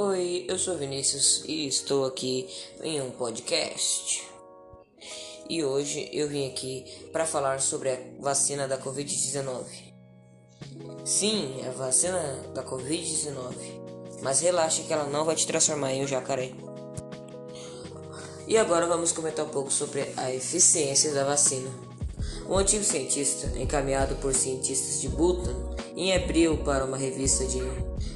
Oi, eu sou Vinícius e estou aqui em um podcast. E hoje eu vim aqui para falar sobre a vacina da Covid-19. Sim, a vacina da Covid-19, mas relaxa que ela não vai te transformar em um jacaré. E agora vamos comentar um pouco sobre a eficiência da vacina. Um antigo cientista, encaminhado por cientistas de Bhutan, em abril para uma revista de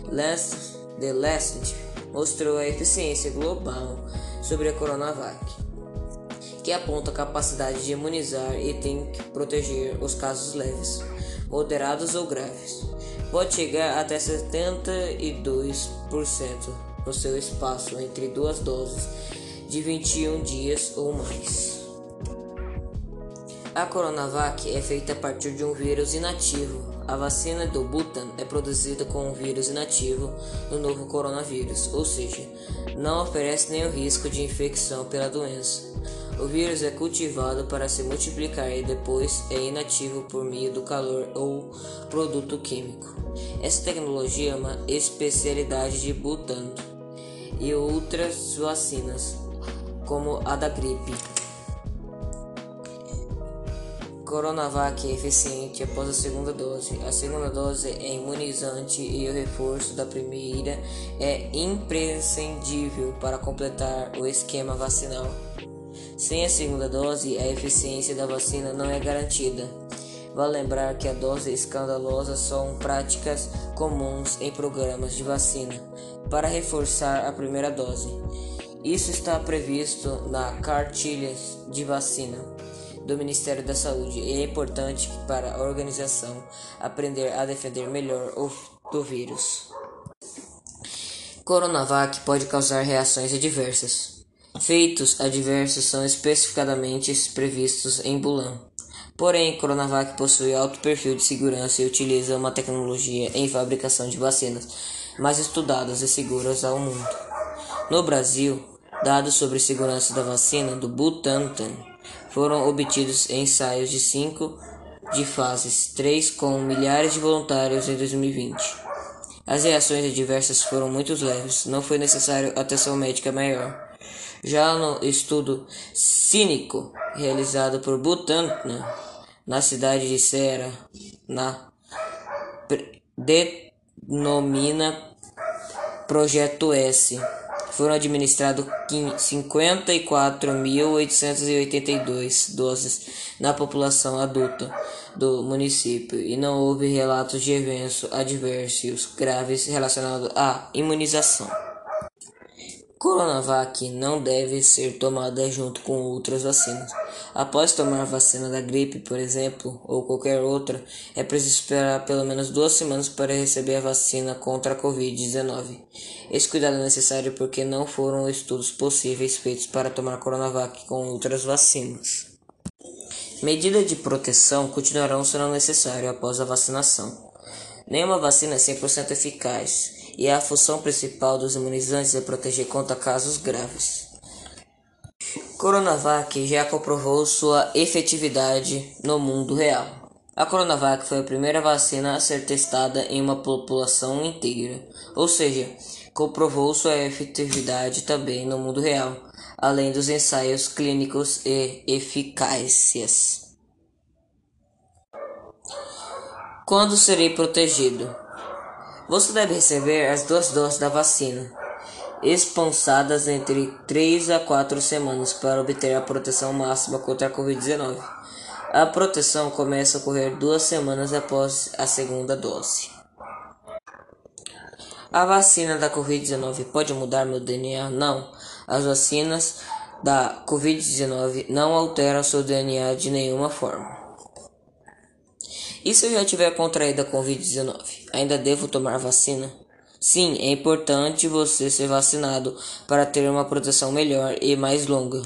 Lancet, The Lancet, mostrou a eficiência global sobre a Coronavac, que aponta a capacidade de imunizar e tem que proteger os casos leves, moderados ou graves. Pode chegar até 72% no seu espaço entre duas doses de 21 dias ou mais. A Coronavac é feita a partir de um vírus inativo. A vacina do Butan é produzida com um vírus inativo no novo coronavírus, ou seja, não oferece nenhum risco de infecção pela doença. O vírus é cultivado para se multiplicar e depois é inativo por meio do calor ou produto químico. Essa tecnologia é uma especialidade de Butan e outras vacinas como a da gripe. Coronavac é eficiente após a segunda dose. A segunda dose é imunizante e o reforço da primeira é imprescindível para completar o esquema vacinal. Sem a segunda dose, a eficiência da vacina não é garantida. Vale lembrar que a dose escandalosa são práticas comuns em programas de vacina para reforçar a primeira dose. Isso está previsto na cartilha de vacina do Ministério da Saúde e é importante para a organização aprender a defender melhor o do vírus. Coronavac pode causar reações adversas. Feitos adversos são especificadamente previstos em Bulan. Porém, Coronavac possui alto perfil de segurança e utiliza uma tecnologia em fabricação de vacinas mais estudadas e seguras ao mundo. No Brasil, Dados sobre segurança da vacina do Butantan foram obtidos ensaios de 5 de fases 3 com milhares de voluntários em 2020. As reações adversas foram muito leves, não foi necessário atenção médica maior. Já no estudo cínico realizado por Butantan na cidade de Serra, na denomina Projeto S foram administrados 54.882 doses na população adulta do município e não houve relatos de eventos adversos graves relacionados à imunização. Coronavac não deve ser tomada junto com outras vacinas. Após tomar a vacina da gripe, por exemplo, ou qualquer outra, é preciso esperar pelo menos duas semanas para receber a vacina contra a Covid-19. Esse cuidado é necessário porque não foram estudos possíveis feitos para tomar Coronavac com outras vacinas. Medidas de proteção continuarão sendo necessárias após a vacinação. Nenhuma vacina é 100% eficaz e a função principal dos imunizantes é proteger contra casos graves. Coronavac já comprovou sua efetividade no mundo real. A Coronavac foi a primeira vacina a ser testada em uma população inteira, ou seja, comprovou sua efetividade também no mundo real, além dos ensaios clínicos e eficácias. Quando serei protegido? Você deve receber as duas doses da vacina, esponsadas entre 3 a 4 semanas para obter a proteção máxima contra a Covid-19. A proteção começa a ocorrer duas semanas após a segunda dose. A vacina da Covid-19 pode mudar meu DNA? Não. As vacinas da Covid-19 não alteram seu DNA de nenhuma forma. E se eu já tiver contraído a Covid-19? Ainda devo tomar vacina? Sim, é importante você ser vacinado para ter uma proteção melhor e mais longa.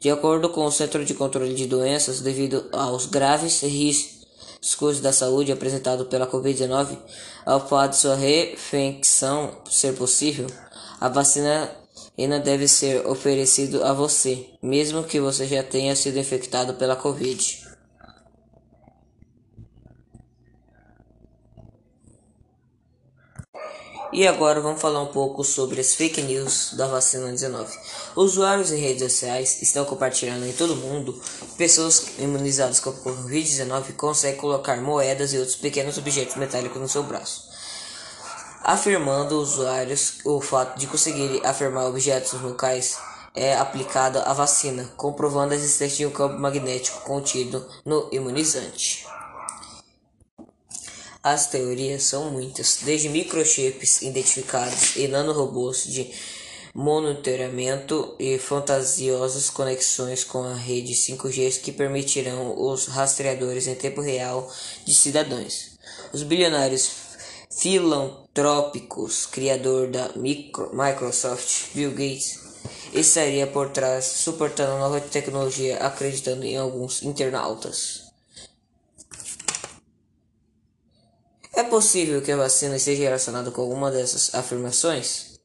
De acordo com o Centro de Controle de Doenças, devido aos graves riscos da saúde apresentados pela Covid-19, ao fato de sua reinfecção ser possível, a vacina ainda deve ser oferecida a você, mesmo que você já tenha sido infectado pela Covid. E agora vamos falar um pouco sobre as fake news da vacina 19. Usuários em redes sociais estão compartilhando em todo mundo pessoas imunizadas com Covid-19 conseguem colocar moedas e outros pequenos objetos metálicos no seu braço, afirmando usuários o fato de conseguirem afirmar objetos locais é aplicada a vacina, comprovando a existência de um campo magnético contido no imunizante. As teorias são muitas, desde microchips identificados e nanorobôs de monitoramento e fantasiosas conexões com a rede 5G que permitirão os rastreadores em tempo real de cidadãos. Os bilionários filantrópicos, criador da micro, Microsoft, Bill Gates, estaria por trás, suportando a nova tecnologia, acreditando em alguns internautas. É possível que a vacina esteja relacionada com alguma dessas afirmações?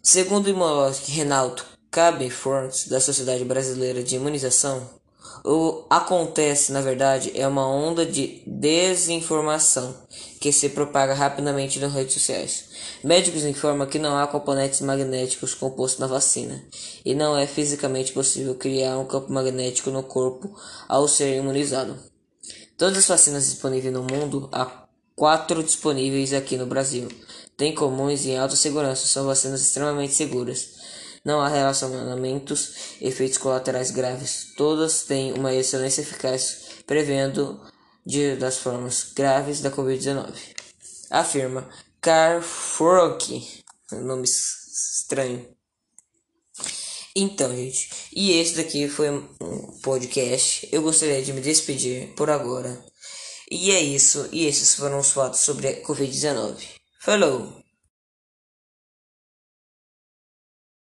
Segundo o imunólogo Renato Cabefortes, da Sociedade Brasileira de Imunização, o acontece, na verdade, é uma onda de desinformação que se propaga rapidamente nas redes sociais. Médicos informam que não há componentes magnéticos compostos na vacina e não é fisicamente possível criar um campo magnético no corpo ao ser imunizado. Todas as vacinas disponíveis no mundo, há quatro disponíveis aqui no Brasil, têm comuns em alta segurança, são vacinas extremamente seguras. Não há relacionamentos, efeitos colaterais graves. Todas têm uma excelência eficaz, prevendo de, das formas graves da Covid-19. Afirma Carfrock, nome estranho. Então, gente, e esse daqui foi um podcast. Eu gostaria de me despedir por agora. E é isso, e esses foram os fatos sobre a Covid-19. Falou!